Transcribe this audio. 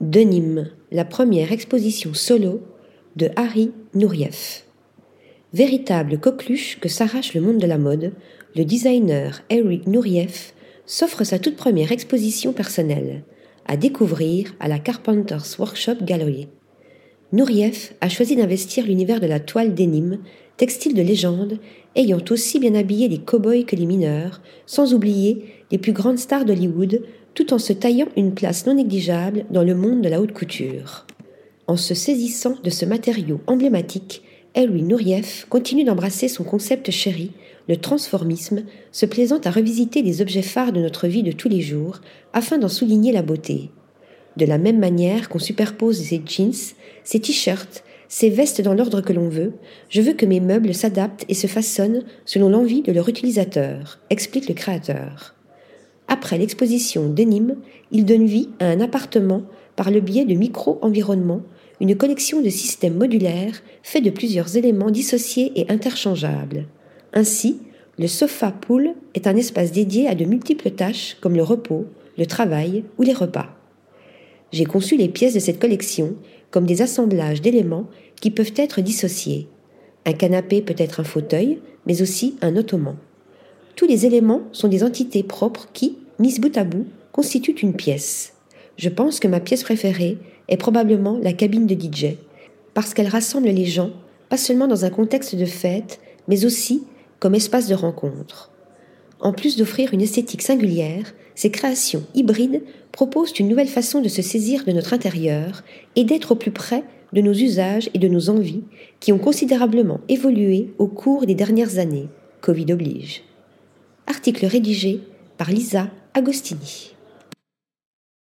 De la première exposition solo de Harry Nourieff. Véritable coqueluche que s'arrache le monde de la mode, le designer Harry Nourieff s'offre sa toute première exposition personnelle, à découvrir à la Carpenters Workshop Gallery. Nourieff a choisi d'investir l'univers de la toile d'énigmes, textile de légende, ayant aussi bien habillé les cow-boys que les mineurs, sans oublier les plus grandes stars d'Hollywood, tout en se taillant une place non négligeable dans le monde de la haute couture. En se saisissant de ce matériau emblématique, Elwi Nourieff continue d'embrasser son concept chéri, le transformisme, se plaisant à revisiter les objets phares de notre vie de tous les jours afin d'en souligner la beauté. De la même manière qu'on superpose ses jeans, ses t-shirts, ses vestes dans l'ordre que l'on veut, je veux que mes meubles s'adaptent et se façonnent selon l'envie de leur utilisateur, explique le créateur. Après l'exposition d'Enim, il donne vie à un appartement par le biais de micro-environnements, une collection de systèmes modulaires faits de plusieurs éléments dissociés et interchangeables. Ainsi, le sofa pool est un espace dédié à de multiples tâches comme le repos, le travail ou les repas. J'ai conçu les pièces de cette collection comme des assemblages d'éléments qui peuvent être dissociés. Un canapé peut être un fauteuil, mais aussi un ottoman. Tous les éléments sont des entités propres qui, mises bout à bout, constituent une pièce. Je pense que ma pièce préférée est probablement la cabine de DJ, parce qu'elle rassemble les gens, pas seulement dans un contexte de fête, mais aussi comme espace de rencontre. En plus d'offrir une esthétique singulière, ces créations hybrides proposent une nouvelle façon de se saisir de notre intérieur et d'être au plus près de nos usages et de nos envies qui ont considérablement évolué au cours des dernières années, Covid oblige. Article rédigé par Lisa Agostini.